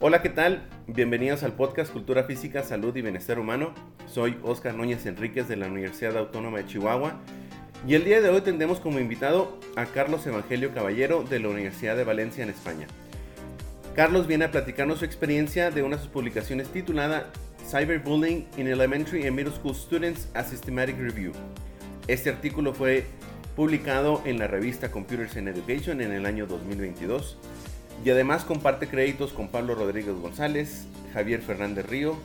Hola, ¿qué tal? Bienvenidos al podcast Cultura Física, Salud y Bienestar Humano. Soy Oscar Núñez Enríquez de la Universidad Autónoma de Chihuahua y el día de hoy tendremos como invitado a Carlos Evangelio Caballero de la Universidad de Valencia en España. Carlos viene a platicarnos su experiencia de una de sus publicaciones titulada Cyberbullying in Elementary and Middle School Students a Systematic Review. Este artículo fue publicado en la revista Computers in Education en el año 2022 y además comparte créditos con Pablo Rodríguez González, Javier Fernández Río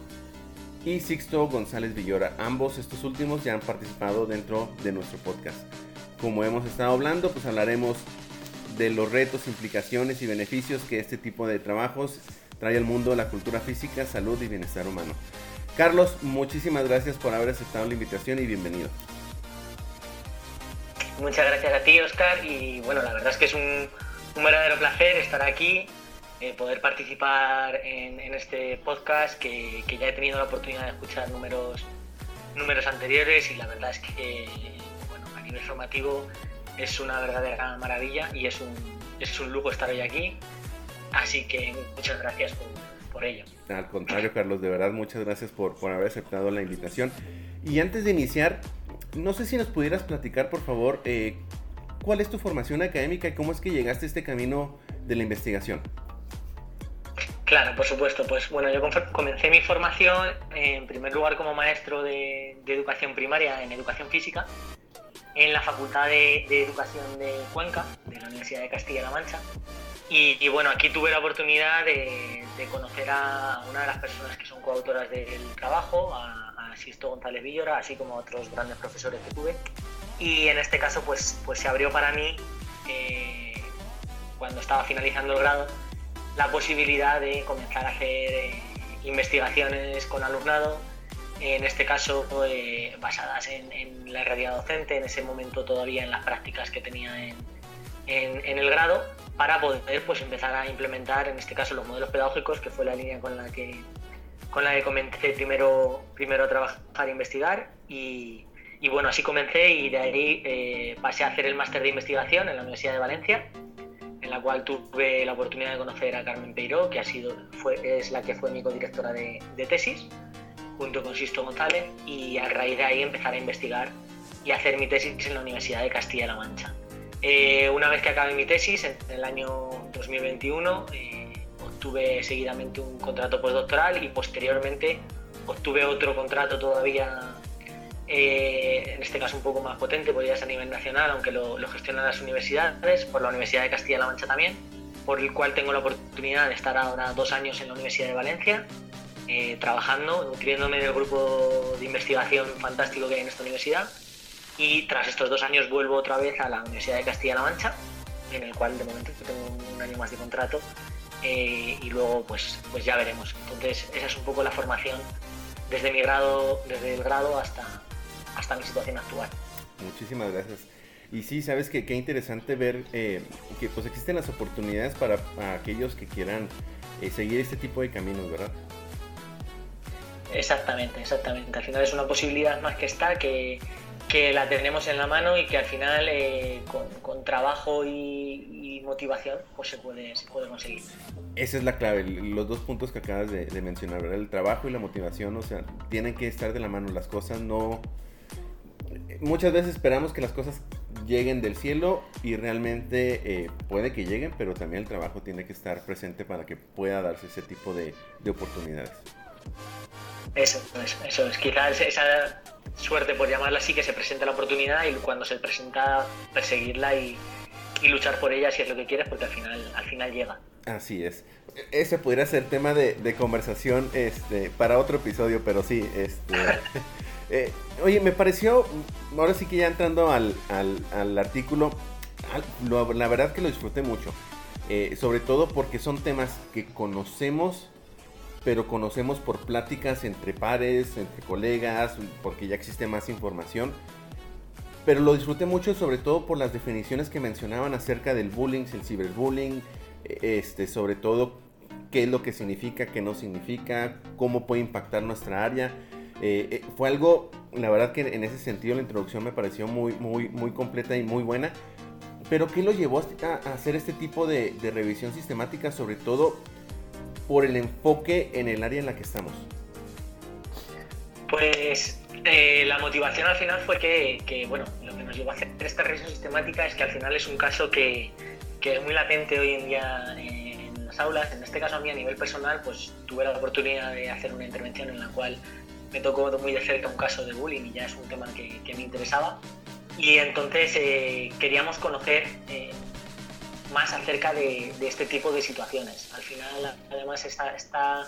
y Sixto González Villora. Ambos estos últimos ya han participado dentro de nuestro podcast. Como hemos estado hablando, pues hablaremos de los retos, implicaciones y beneficios que este tipo de trabajos trae al mundo la cultura física, salud y bienestar humano. Carlos, muchísimas gracias por haber aceptado la invitación y bienvenido. Muchas gracias a ti, Oscar, y bueno, la verdad es que es un, verdadero placer estar aquí, eh, poder participar en, este podcast que, ya he tenido la oportunidad de escuchar números, números anteriores y la verdad es que bueno, a nivel formativo es una verdadera maravilla y es un, es un lujo estar hoy aquí. Así que muchas gracias por, ello. Al contrario, Carlos, de verdad muchas gracias por, por haber aceptado la invitación. Y antes de iniciar, no sé si nos pudieras platicar, por favor, eh, ¿Cuál es tu formación académica y cómo es que llegaste a este camino de la investigación? Claro, por supuesto. Pues bueno, yo comencé mi formación en primer lugar como maestro de, educación primaria en educación física en la Facultad de, Educación de Cuenca, de la Universidad de Castilla-La Mancha. Y, bueno, aquí tuve la oportunidad de, conocer a una de las personas que son coautoras del trabajo, a, a Sisto González Villora, así como a otros grandes profesores que tuve. Y en este caso pues, pues se abrió para mí, eh, cuando estaba finalizando el grado, la posibilidad de comenzar a hacer eh, investigaciones con alumnado, en este caso eh, basadas en, la realidad docente, en ese momento todavía en las prácticas que tenía en, en, el grado, para poder pues, empezar a implementar en este caso los modelos pedagógicos, que fue la línea con la que, con la que comencé primero, primero a trabajar e investigar y, y bueno, así comencé y de ahí eh, pasé a hacer el máster de investigación en la Universidad de Valencia, en la cual tuve la oportunidad de conocer a Carmen Peiró, que ha sido, fue, es la que fue mi codirectora de, de tesis, junto con Sisto González, y a raíz de ahí empezar a investigar y hacer mi tesis en la Universidad de Castilla-La Mancha. Eh, una vez que acabé mi tesis, en el año 2021, eh, obtuve seguidamente un contrato postdoctoral y posteriormente obtuve otro contrato todavía eh, en este caso un poco más potente, podría ser a nivel nacional, aunque lo, gestionan las universidades, por la Universidad de Castilla-La Mancha también, por el cual tengo la oportunidad de estar ahora dos años en la Universidad de Valencia, eh, trabajando, nutriéndome del grupo de investigación fantástico que hay en esta universidad. Y tras estos dos años vuelvo otra vez a la Universidad de Castilla-La Mancha, en el cual de momento tengo un año más de contrato eh, y luego pues, pues ya veremos. Entonces esa es un poco la formación desde mi grado, desde el grado hasta, hasta mi situación actual. Muchísimas gracias. Y sí, sabes que qué interesante ver eh, que pues existen las oportunidades para, aquellos que quieran eh, seguir este tipo de caminos, ¿verdad? Exactamente, exactamente. Al final es una posibilidad más que está, que, que la tenemos en la mano y que al final eh, con, trabajo y, motivación pues se puede, se puede conseguir. Esa es la clave, los dos puntos que acabas de, de mencionar, ¿verdad? El trabajo y la motivación, o sea, tienen que estar de la mano, las cosas no muchas veces esperamos que las cosas lleguen del cielo y realmente eh, puede que lleguen, pero también el trabajo tiene que estar presente para que pueda darse ese tipo de, oportunidades. Eso, eso, es. Quizás esa suerte, por llamarla así, que se presenta la oportunidad y cuando se presenta, perseguirla y, luchar por ella si es lo que quieres, porque al final, al final llega. Así es. Ese podría ser tema de, de conversación este, para otro episodio, pero sí, este, Eh, oye, me pareció, ahora sí que ya entrando al, artículo, la verdad que lo disfruté mucho. Eh, sobre todo porque son temas que conocemos, pero conocemos por pláticas entre pares, entre colegas, porque ya existe más información. Pero lo disfruté mucho sobre todo por las definiciones que mencionaban acerca del bullying, el ciberbullying, este, sobre todo qué es lo que significa, qué no significa, cómo puede impactar nuestra área. Eh, fue algo, la verdad que en ese sentido la introducción me pareció muy, muy, muy completa y muy buena. Pero ¿qué lo llevó a, hacer este tipo de, de revisión sistemática, sobre todo por el enfoque en el área en la que estamos? Pues eh, la motivación al final fue que, bueno, lo que nos llevó a hacer esta revisión sistemática es que al final es un caso que, es muy latente hoy en día en las aulas. En este caso a mí a nivel personal, pues tuve la oportunidad de hacer una intervención en la cual me tocó muy de cerca un caso de bullying y ya es un tema que, me interesaba. Y entonces eh, queríamos conocer eh, más acerca de, este tipo de situaciones. Al final, además, esta, esta,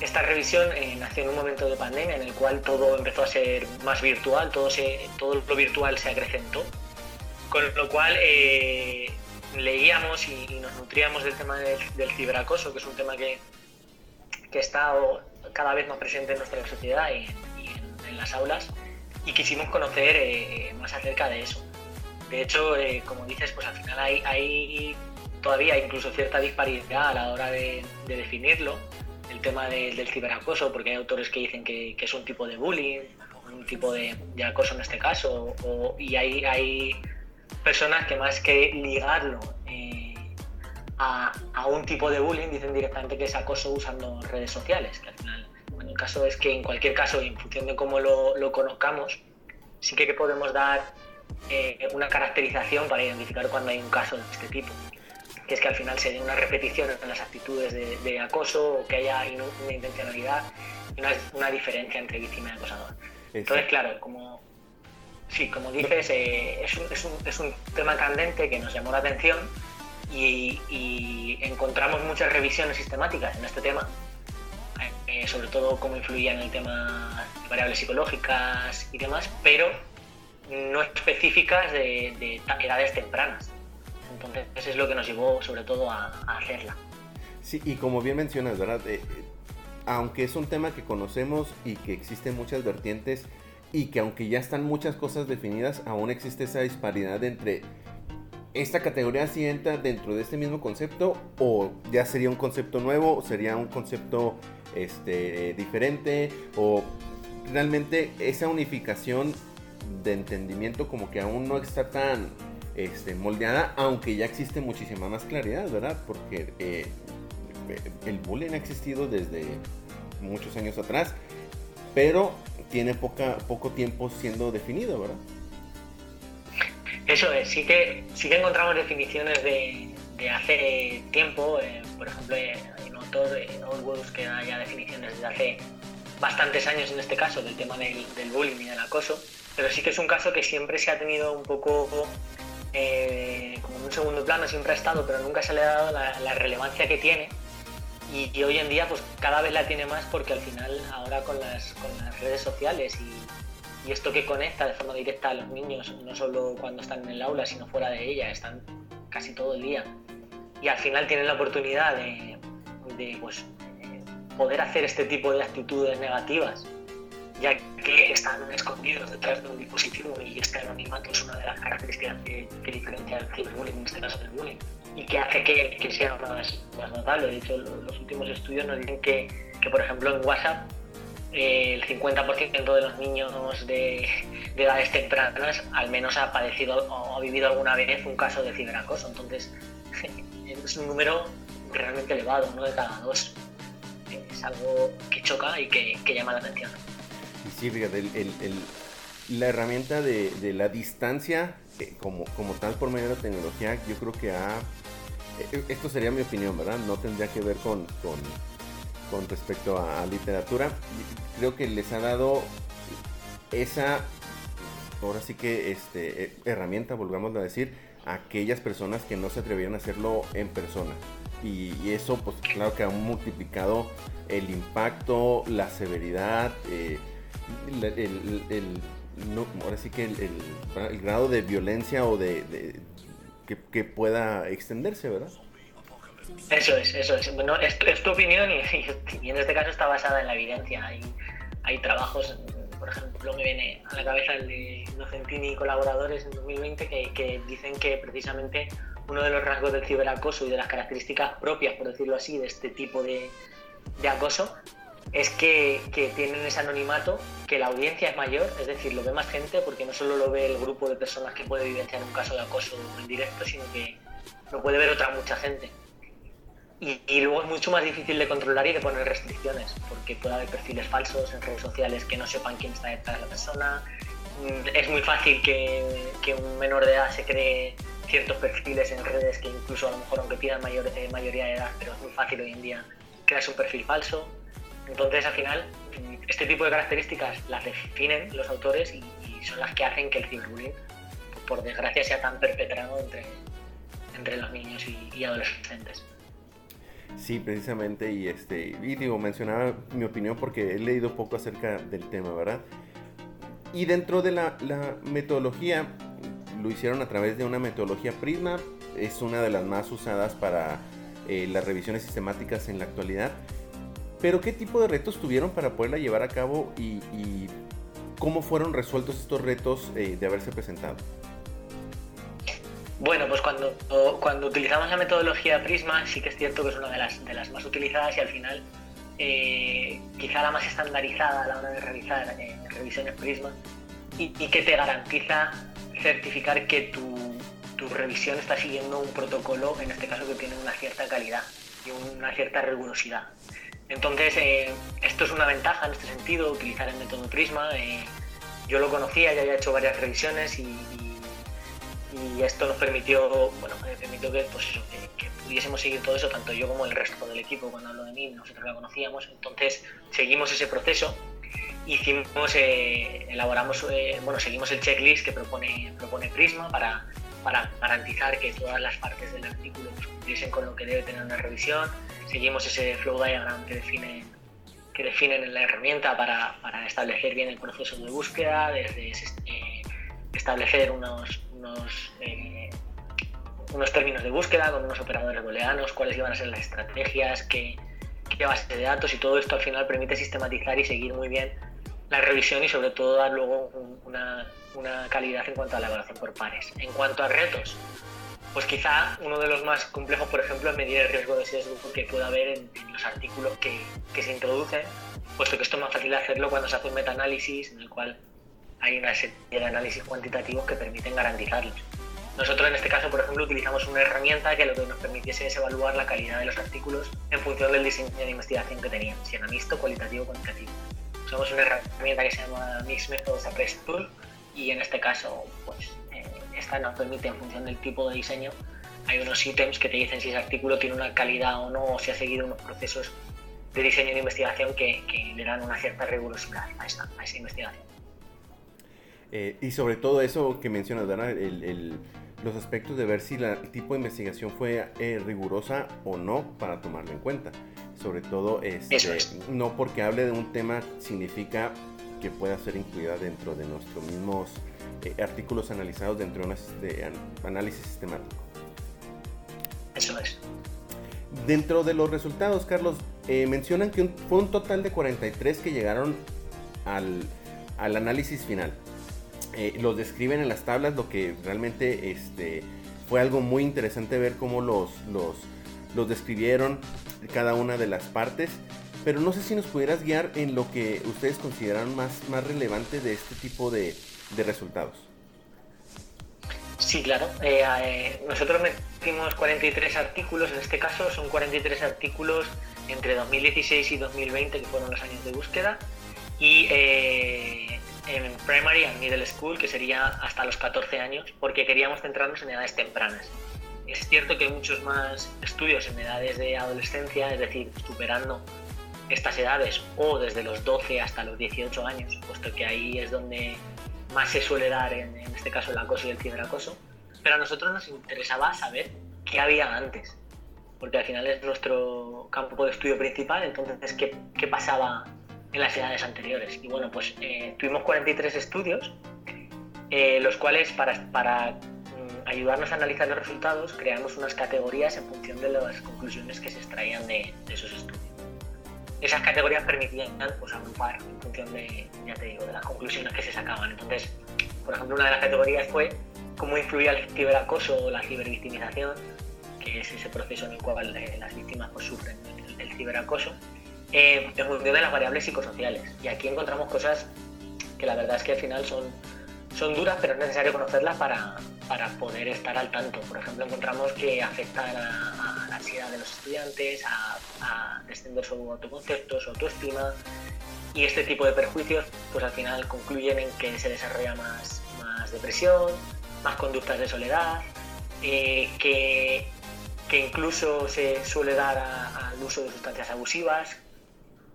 esta revisión eh, nació en un momento de pandemia en el cual todo empezó a ser más virtual, todo, se, todo lo virtual se acrecentó, con lo cual eh, leíamos y, nos nutríamos del tema del, ciberacoso, que es un tema que, que está cada vez más presente en nuestra sociedad y, en, las aulas, y quisimos conocer eh, más acerca de eso. De hecho, eh, como dices, pues al final hay, todavía incluso cierta disparidad a la hora de, definirlo, el tema del ciberacoso, porque hay autores que dicen que, es un tipo de bullying, un tipo de, acoso en este caso, y hay, personas que más que ligarlo eh, a, un tipo de bullying dicen directamente que es acoso usando redes sociales, que al final, bueno, el caso es que en cualquier caso, en función de cómo lo, lo conozcamos, sí que podemos dar eh, una caracterización para identificar cuando hay un caso de este tipo, que es que al final se dé una repetición en las actitudes de, acoso o que haya una intencionalidad y una, diferencia entre víctima y acosador. Entonces, claro, como, sí, como dices, eh, es, un, es, un, es, un, tema candente que nos llamó la atención y, encontramos muchas revisiones sistemáticas en este tema, eh, sobre todo cómo influía en el tema de variables psicológicas y demás, pero no específicas de, edades tempranas. Entonces, eso es lo que nos llevó sobre todo a, hacerla. Sí, y como bien mencionas, ¿verdad? Eh, eh, aunque es un tema que conocemos y que existen muchas vertientes y que aunque ya están muchas cosas definidas, aún existe esa disparidad entre esta categoría si entra dentro de este mismo concepto o ya sería un concepto nuevo, sería un concepto este, diferente o realmente esa unificación de entendimiento como que aún no está tan este, moldeada, aunque ya existe muchísima más claridad, ¿verdad? Porque eh, el bullying ha existido desde muchos años atrás, pero tiene poca, poco tiempo siendo definido, ¿verdad? Eso es, sí que, sí que encontramos definiciones de, hace tiempo, eh, por ejemplo, hay un autor, en que da ya definiciones de hace bastantes años en este caso del tema del, del bullying y del acoso, pero sí que es un caso que siempre se ha tenido un poco eh, como en un segundo plano, siempre ha estado, pero nunca se le ha dado la, relevancia que tiene. Y, hoy en día pues cada vez la tiene más porque al final ahora con las, redes sociales y, y, esto que conecta de forma directa a los niños, no solo cuando están en el aula, sino fuera de ella, están casi todo el día. Y al final tienen la oportunidad de, pues, eh, poder hacer este tipo de actitudes negativas ya que están escondidos detrás de un dispositivo y este anonimato es una de las características que, diferencia el ciberbullying, en este caso del bullying, y que hace que, sea más, notable. De hecho, los últimos estudios nos dicen que, por ejemplo, en WhatsApp el 50% de los niños de, edades tempranas al menos ha padecido o ha vivido alguna vez un caso de ciberacoso. Entonces, es un número realmente elevado, uno de cada dos. Es algo que choca y que llama la atención. Y sí, la herramienta de, la distancia eh, como, tal por medio de la tecnología, yo creo que ha... Eh, esto sería mi opinión, ¿verdad? No tendría que ver con, respecto a, literatura. Creo que les ha dado esa, ahora sí que este, eh, herramienta, volvamos a decir, a aquellas personas que no se atrevieron a hacerlo en persona. Y, eso, pues claro que ha multiplicado el impacto, la severidad, el, no, ahora sí que el, grado de violencia o de, que, pueda extenderse, ¿verdad? Eso es, eso es. Bueno, es, tu opinión y, en este caso está basada en la evidencia. Hay, hay trabajos, por ejemplo, me viene a la cabeza el de Nocentini y colaboradores en 2020 que, que dicen que precisamente uno de los rasgos del ciberacoso y de las características propias, por decirlo así, de este tipo de, de acoso es que, tienen ese anonimato, que la audiencia es mayor, es decir, lo ve más gente porque no solo lo ve el grupo de personas que puede vivenciar un caso de acoso en directo, sino que lo puede ver otra mucha gente. Y, luego es mucho más difícil de controlar y de poner restricciones, porque puede haber perfiles falsos en redes sociales que no sepan quién está detrás de la persona. Mm, es muy fácil que, un menor de edad se cree ciertos perfiles en redes que incluso a lo mejor aunque pidan mayor, eh, mayoría de edad, pero es muy fácil hoy en día crearse un perfil falso. Entonces al final este tipo de características las definen los autores y, son las que hacen que el ciberbullying, por desgracia, sea tan perpetrado entre, entre los niños y adolescentes. Sí, precisamente, y este, y digo, mencionaba mi opinión porque he leído poco acerca del tema, ¿verdad? Y dentro de la, metodología, lo hicieron a través de una metodología Prisma, es una de las más usadas para eh, las revisiones sistemáticas en la actualidad. Pero ¿qué tipo de retos tuvieron para poderla llevar a cabo y, cómo fueron resueltos estos retos eh, de haberse presentado? Bueno, pues cuando, cuando utilizamos la metodología Prisma, sí que es cierto que es una de las, de las más utilizadas y al final eh, quizá la más estandarizada a la hora de realizar eh, revisiones Prisma y, que te garantiza certificar que tu, tu, revisión está siguiendo un protocolo, en este caso que tiene una cierta calidad y una cierta rigurosidad. Entonces, eh, esto es una ventaja en este sentido, utilizar el método Prisma. yo lo conocía, ya había hecho varias revisiones y esto nos permitió, bueno, permitió que, pues que, pudiésemos seguir todo eso, tanto yo como el resto del equipo, cuando hablo de mí, nosotros la conocíamos, entonces seguimos ese proceso, hicimos, eh, elaboramos, eh, bueno, seguimos el checklist que propone, propone Prisma para, para garantizar que todas las partes del artículo pues, cumpliesen con lo que debe tener una revisión, seguimos ese flow diagram que define que definen en la herramienta para, para establecer bien el proceso de búsqueda, desde eh, establecer unos, unos, eh, unos términos de búsqueda con unos operadores booleanos, cuáles iban a ser las estrategias, qué, qué base de datos y todo esto al final permite sistematizar y seguir muy bien la revisión y sobre todo dar luego una, una calidad en cuanto a la evaluación por pares. En cuanto a retos, pues quizá uno de los más complejos, por ejemplo, es medir el riesgo de sesgo que pueda haber en, los artículos que, que, se introducen, puesto que esto es más fácil hacerlo cuando se hace un metaanálisis en el cual hay una serie de análisis cuantitativos que permiten garantizarlos. Nosotros en este caso, por ejemplo, utilizamos una herramienta que lo que nos permitiese es evaluar la calidad de los artículos en función del diseño de investigación que tenían, si era mixto, cualitativo o cuantitativo. Usamos una herramienta que se llama Mixed Methods Appraise Tool y en este caso, pues, eh, esta nos permite en función del tipo de diseño, hay unos ítems que te dicen si ese artículo tiene una calidad o no, o si ha seguido unos procesos de diseño de investigación que, le dan una cierta rigurosidad a esa investigación. Eh, y sobre todo eso que mencionas, Dana, el, los aspectos de ver si la, el tipo de investigación fue eh, rigurosa o no para tomarlo en cuenta. Sobre todo, este, no porque hable de un tema significa que pueda ser incluida dentro de nuestros mismos eh, artículos analizados dentro de un análisis sistemático. Eso es. Dentro de los resultados, Carlos, mencionan que fue un total de 43 que llegaron al, al análisis final. Eh, los describen en las tablas, lo que realmente este, fue algo muy interesante ver cómo los, los, los describieron cada una de las partes. Pero no sé si nos pudieras guiar en lo que ustedes consideran más, más relevante de este tipo de, de resultados. Sí, claro. Eh, eh, nosotros metimos 43 artículos, en este caso son 43 artículos entre 2016 y 2020, que fueron los años de búsqueda. Y en primary and middle school, que sería hasta los 14 años, porque queríamos centrarnos en edades tempranas. Es cierto que hay muchos más estudios en edades de adolescencia, es decir, superando estas edades o desde los 12 hasta los 18 años, puesto que ahí es donde más se suele dar, en, este caso, el acoso y el ciberacoso. Pero a nosotros nos interesaba saber qué había antes, porque al final es nuestro campo de estudio principal, entonces, ¿qué, qué pasaba en las edades anteriores. Y bueno, pues eh, tuvimos 43 estudios, eh, los cuales para, para mm, ayudarnos a analizar los resultados creamos unas categorías en función de las conclusiones que se extraían de, esos estudios. Esas categorías permitían pues, agrupar en función de, ya te digo, de las conclusiones que se sacaban. Entonces, por ejemplo, una de las categorías fue cómo influía el ciberacoso o la cibervictimización, que es ese proceso en el cual eh, las víctimas pues, sufren el ciberacoso eh, en función de las variables psicosociales. Y aquí encontramos cosas que la verdad es que al final son, son duras, pero es necesario conocerlas para, para poder estar al tanto. Por ejemplo, encontramos que afectan a, ansiedad de los estudiantes, a, a descender su autoconcepto, su autoestima, y este tipo de perjuicios pues al final concluyen en que se desarrolla más, más depresión, más conductas de soledad, eh, que, que, incluso se suele dar al uso de sustancias abusivas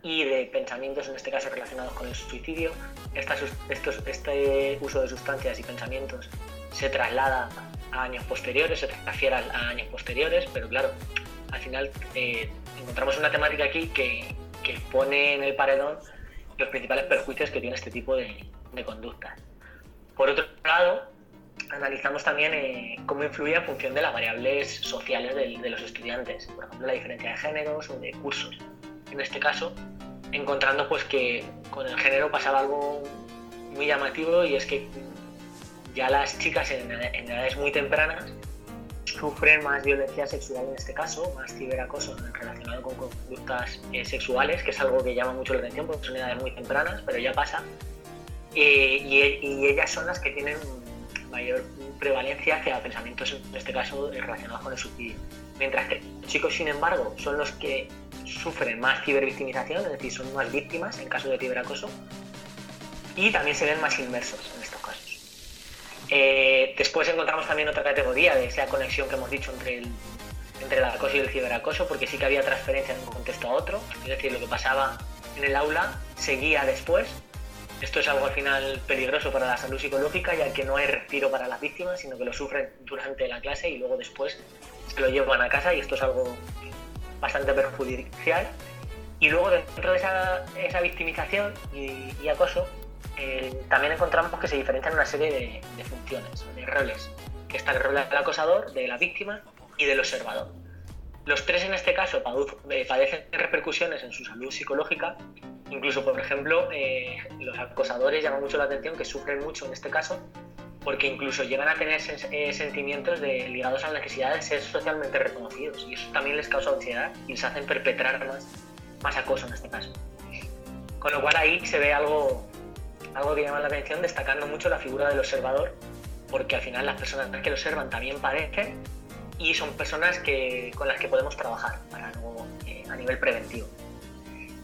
y de pensamientos, en este caso relacionados con el suicidio. estos, este uso de sustancias y pensamientos se traslada a años posteriores, se transfiere a años posteriores, pero claro, al final eh, encontramos una temática aquí que, que pone en el paredón los principales perjuicios que tiene este tipo de, de conductas. Por otro lado, analizamos también eh, cómo influye en función de las variables sociales de, los estudiantes, por ejemplo, la diferencia de géneros o de cursos. En este caso, encontrando pues que con el género pasaba algo muy llamativo y es que ya las chicas en, edades muy tempranas sufren más violencia sexual en este caso, más ciberacoso relacionado con conductas eh, sexuales, que es algo que llama mucho la atención porque son edades muy tempranas, pero ya pasa. Eh, y, ellas son las que tienen mayor prevalencia hacia pensamientos, en este caso, relacionados con el suicidio. Mientras que los chicos, sin embargo, son los que sufren más cibervictimización, es decir, son más víctimas en caso de ciberacoso, y también se ven más inmersos en casos. Eh, después encontramos también otra categoría de esa conexión que hemos dicho entre el, entre el acoso y el ciberacoso, porque sí que había transferencia de un contexto a otro, es decir, lo que pasaba en el aula seguía después esto es algo al final peligroso para la salud psicológica, ya que no hay respiro para las víctimas, sino que lo sufren durante la clase y luego después lo llevan a casa y esto es algo bastante perjudicial. Y luego dentro de esa, esa victimización y, acoso, eh, también encontramos que se diferencian una serie de, de funciones, de roles, que está el rol del acosador, de la víctima y del observador. Los tres en este caso eh, padecen repercusiones en su salud psicológica. Incluso, por ejemplo, eh, los acosadores llaman mucho la atención que sufren mucho en este caso porque incluso llegan a tener eh, sentimientos de, ligados a la necesidad de ser socialmente reconocidos y eso también les causa ansiedad y les hacen perpetrar más, más acoso en este caso. Con lo cual ahí se ve algo, algo que llama la atención destacando mucho la figura del observador porque al final las personas que lo observan también padecen y son personas que, con las que podemos trabajar eh, a nivel preventivo.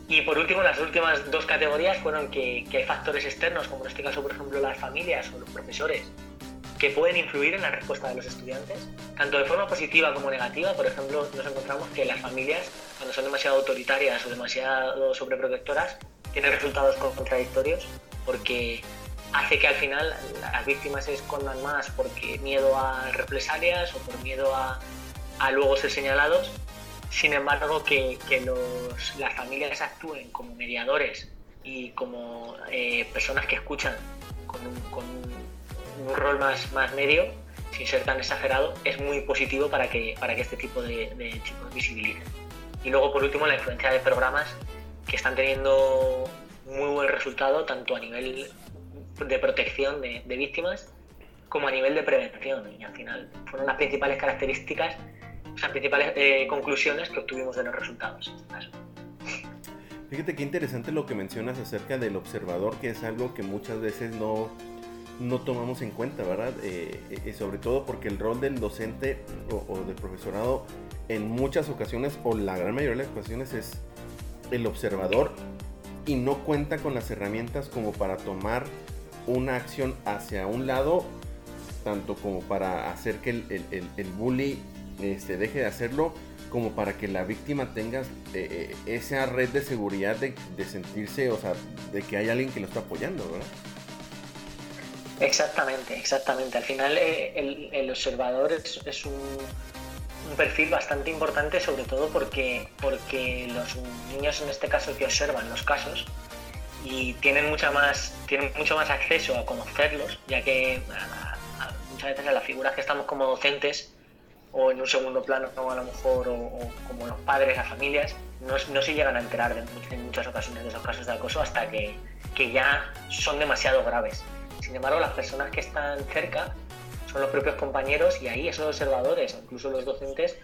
Y por último, las últimas dos categorías fueron que, hay factores externos, como en este caso, por ejemplo, las familias o los profesores, que pueden influir en la respuesta de los estudiantes, tanto de forma positiva como negativa. Por ejemplo, nos encontramos que las familias, cuando son demasiado autoritarias o demasiado sobreprotectoras, tienen resultados contradictorios porque hace que al final las víctimas se escondan más porque miedo a represalias o por miedo a, luego ser señalados. Sin embargo, que, las familias actúen como mediadores y como eh, personas que escuchan con un, rol más, más medio, sin ser tan exagerado, es muy positivo para que, para que este tipo de, de chicos visibilicen. Y luego, por último, la influencia de programas que están teniendo muy buen resultado tanto a nivel de protección de, víctimas como a nivel de prevención. Y al final fueron las principales características, las principales eh, conclusiones que obtuvimos de los resultados este Fíjate qué interesante lo que mencionas acerca del observador, que es algo que muchas veces no, no tomamos en cuenta, ¿verdad? Eh, eh, sobre todo porque el rol del docente o, o, del profesorado en muchas ocasiones, o la gran mayoría de las ocasiones, es el observador y no cuenta con las herramientas como para tomar una acción hacia un lado, tanto como para hacer que el, el, bully este, deje de hacerlo, como para que la víctima tenga eh, esa red de seguridad de, sentirse, o sea, de que hay alguien que lo está apoyando, ¿verdad? Exactamente, exactamente. Al final eh, el, observador es, un, un, perfil bastante importante, sobre todo porque, porque los niños en este caso que observan los casos, y tienen mucha más tienen mucho más acceso a conocerlos ya que muchas veces en las figuras que estamos como docentes o en un segundo plano o a lo mejor o, como los padres las familias no, no, se llegan a enterar de, en muchas ocasiones de esos casos de acoso hasta que, que ya son demasiado graves. Sin embargo las personas que están cerca son los propios compañeros y ahí esos observadores incluso los docentes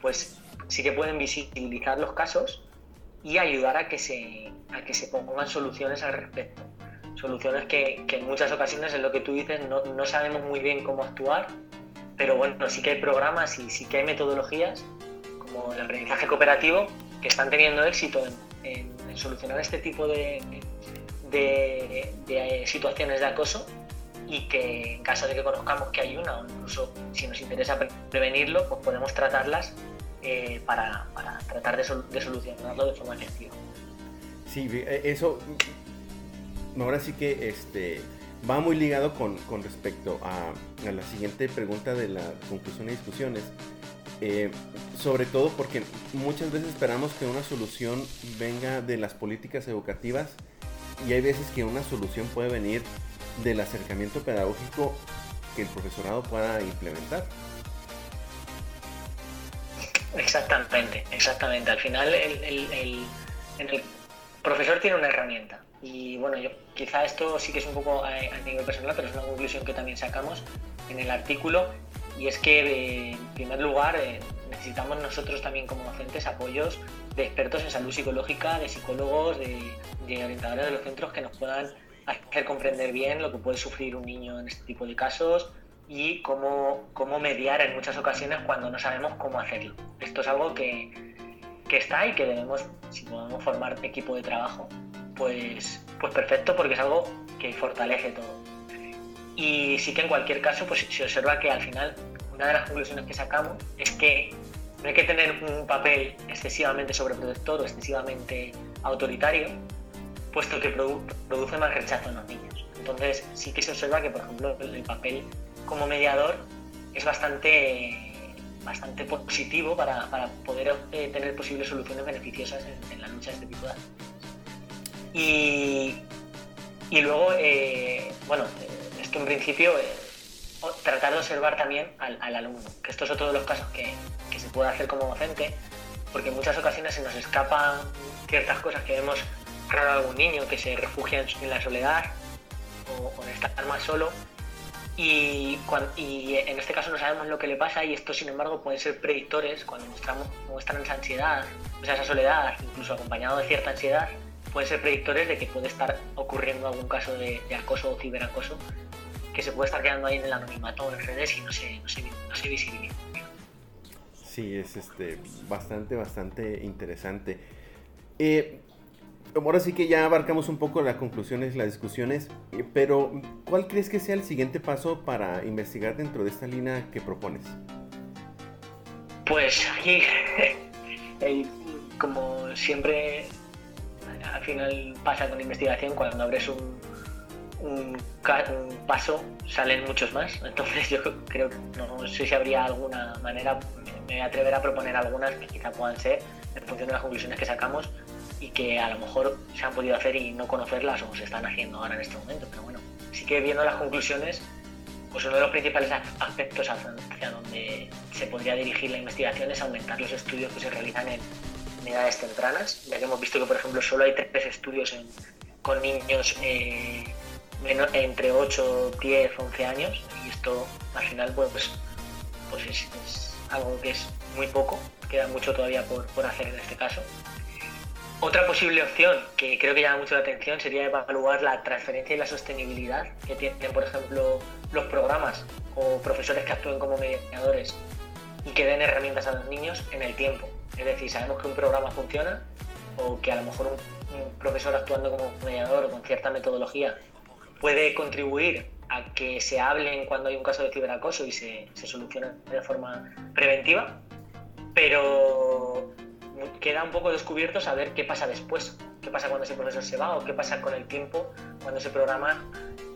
pues sí que pueden visibilizar los casos y ayudar a que se, a que se pongan soluciones al respecto. Soluciones que, que en muchas ocasiones, es lo que tú dices, no, no, sabemos muy bien cómo actuar, pero bueno, sí que hay programas y sí que hay metodologías, como el aprendizaje cooperativo, que están teniendo éxito en, en, solucionar este tipo de, de, de, situaciones de acoso y que en caso de que conozcamos que hay una o incluso si nos interesa prevenirlo, pues podemos tratarlas eh, para, tratar de, solucionarlo de forma efectiva. Sí, eh, eso ahora sí que este va muy ligado con, con respecto a, a, la siguiente pregunta de la conclusión y discusiones. Eh, sobre todo porque muchas veces esperamos que una solución venga de las políticas educativas y hay veces que una solución puede venir del acercamiento pedagógico que el profesorado pueda implementar. Exactamente, exactamente. Al final el, el, el, profesor tiene una herramienta. Y bueno, yo quizá esto sí que es un poco a, nivel personal, pero es una conclusión que también sacamos en el artículo. Y es que, eh, en primer lugar, eh, necesitamos nosotros también como docentes apoyos de expertos en salud psicológica, de psicólogos, de, de orientadores de los centros que nos puedan hacer comprender bien lo que puede sufrir un niño en este tipo de casos, y cómo, cómo mediar en muchas ocasiones cuando no sabemos cómo hacerlo. Esto es algo que, que está y que debemos, si podemos formar equipo de trabajo, pues, pues perfecto porque es algo que fortalece todo. Y sí que en cualquier caso, pues se observa que al final una de las conclusiones que sacamos es que no hay que tener un papel excesivamente sobreprotector o excesivamente autoritario, puesto que produce más rechazo en los niños. Entonces sí que se observa que, por ejemplo, el papel como mediador es bastante, bastante positivo para, para poder eh, tener posibles soluciones beneficiosas en, la lucha de este tipo de Y, y luego, eh, bueno, esto en principio, eh, tratar de observar también al, al, alumno, que esto es otro de los casos que, que se puede hacer como docente, porque en muchas ocasiones se nos escapan ciertas cosas que vemos raro algún niño que se refugia en, la soledad o, o en estar más solo y, y, en este caso no sabemos lo que le pasa y esto sin embargo pueden ser predictores cuando mostramos, muestran esa ansiedad, o sea, esa soledad, incluso acompañado de cierta ansiedad, pueden ser predictores de que puede estar ocurriendo algún caso de, de acoso o ciberacoso que se puede estar quedando ahí en el anonimato en redes y no se, no se, no se visibiliza. Sí, es este, bastante, bastante interesante. Eh, ahora sí que ya abarcamos un poco las conclusiones, las discusiones, eh, pero ¿cuál crees que sea el siguiente paso para investigar dentro de esta línea que propones? Pues aquí, como siempre, al final pasa con investigación, cuando abres un, paso salen muchos más. Entonces yo creo que no sé si habría alguna manera, me voy a atrever a proponer algunas que quizá puedan ser, en función de las conclusiones que sacamos, y que a lo mejor se han podido hacer y no conocerlas o se están haciendo ahora en este momento. Pero bueno, sí que viendo las conclusiones, pues uno de los principales aspectos hacia donde se podría dirigir la investigación es aumentar los estudios que se realizan en, edades tempranas, ya que hemos visto que, por ejemplo, solo hay tres estudios con niños eh, entre 8, 10, 11 años, y esto al final pues, pues es, es algo que es muy poco, queda mucho todavía por, por hacer en este caso. Otra posible opción que creo que llama mucho la atención sería evaluar la transferencia y la sostenibilidad que tienen, por ejemplo, los programas o profesores que actúen como mediadores y que den herramientas a los niños en el tiempo. Es decir, sabemos que un programa funciona o que a lo mejor un, profesor actuando como mediador o con cierta metodología puede contribuir a que se hablen cuando hay un caso de ciberacoso y se, se solucione de forma preventiva, pero queda un poco descubierto saber qué pasa después, qué pasa cuando ese profesor se va o qué pasa con el tiempo cuando ese programa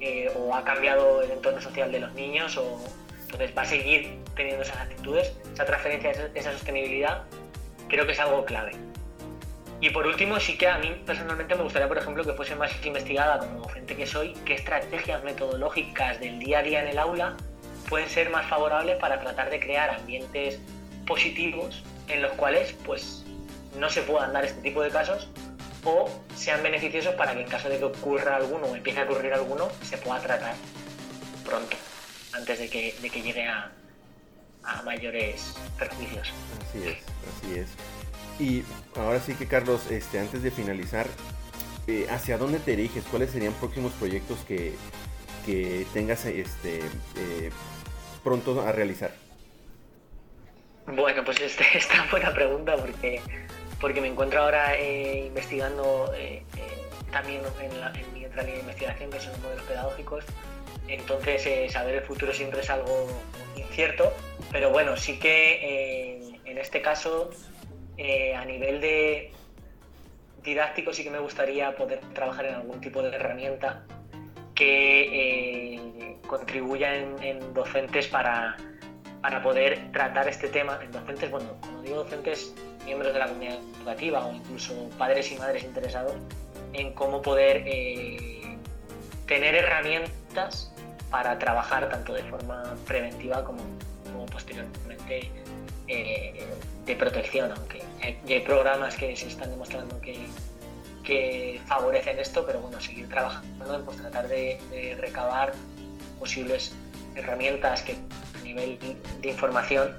eh, o ha cambiado el entorno social de los niños o entonces va a seguir teniendo esas actitudes, esa transferencia, esa sostenibilidad, creo que es algo clave. Y por último, sí que a mí personalmente me gustaría, por ejemplo, que fuese más investigada como docente que soy, qué estrategias metodológicas del día a día en el aula pueden ser más favorables para tratar de crear ambientes positivos en los cuales pues no se puedan dar este tipo de casos o sean beneficiosos para que en caso de que ocurra alguno o empiece a ocurrir alguno, se pueda tratar pronto, antes de que, de que llegue a, a mayores perjuicios. Así es, así es. Y ahora sí que Carlos, este, antes de finalizar, eh, ¿hacia dónde te diriges? ¿Cuáles serían próximos proyectos que, que tengas este, eh, pronto a realizar? Bueno, pues esta es una buena pregunta porque, porque me encuentro ahora eh, investigando también en, mi otra línea de investigación, que son los modelos pedagógicos. Entonces, saber el futuro siempre es algo incierto, pero bueno, sí que en este caso eh, a nivel de didáctico sí que me gustaría poder trabajar en algún tipo de herramienta que eh, contribuya en, docentes para, poder tratar este tema, en docentes, bueno, como digo docentes, miembros de la comunidad educativa o incluso padres y madres interesados en cómo poder eh, tener herramientas para trabajar tanto de forma preventiva como, posteriormente de protección, aunque ya hay programas que se están demostrando que, favorecen esto, pero bueno, seguir trabajando pues, tratar de, recabar posibles herramientas que nivel de información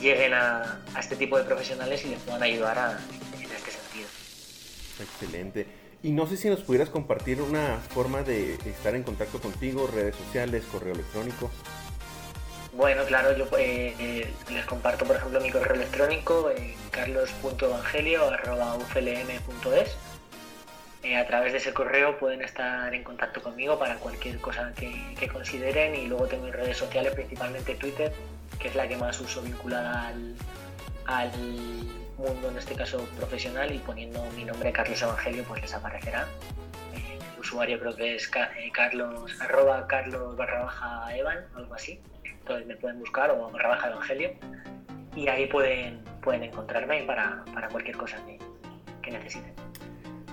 lleguen a, este tipo de profesionales y les puedan ayudar en este sentido. Excelente. Y no sé si nos pudieras compartir una forma de estar en contacto contigo, redes sociales, correo electrónico. Bueno, claro, yo eh, eh, les comparto, por ejemplo, mi correo electrónico, eh, carlos.evangelio.uflm.es. Eh, a través de ese correo pueden estar en contacto conmigo para cualquier cosa que, consideren y luego tengo en redes sociales, principalmente Twitter, que es la que más uso vinculada al, al mundo, en este caso profesional, y poniendo mi nombre Carlos Evangelio, pues les aparecerá. el usuario creo que es carlos, arroba carlos barra baja evan, algo así entonces me pueden buscar o Rebaja Evangelio y ahí pueden, pueden encontrarme para, cualquier cosa que, necesiten.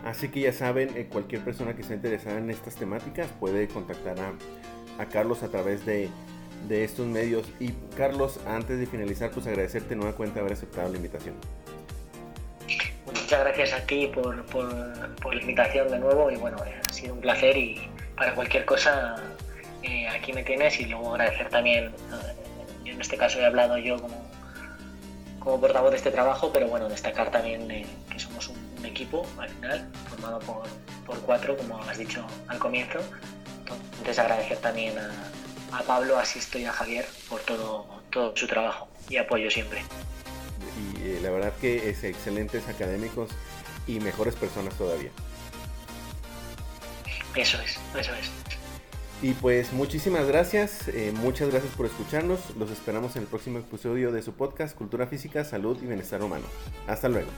Así que ya saben, eh, cualquier persona que esté interesada en estas temáticas puede contactar a, Carlos a través de, estos medios. Y Carlos, antes de finalizar, pues agradecerte nueva cuenta haber aceptado la invitación. Muchas gracias a ti por, por la invitación de nuevo y bueno, ha sido un placer y para cualquier cosa eh, aquí me tienes y luego agradecer también, eh, en este caso he hablado yo como, como portavoz de este trabajo, pero bueno, destacar también eh, que somos un, equipo al final, formado por, por, cuatro, como has dicho al comienzo. Entonces agradecer también a, a Pablo, a Sisto y a Javier por todo, todo su trabajo y apoyo siempre. Y la verdad que es excelentes académicos y mejores personas todavía. Eso es, eso es. Y pues muchísimas gracias, eh, muchas gracias por escucharnos. Los esperamos en el próximo episodio de su podcast Cultura Física, Salud y Bienestar Humano. Hasta luego.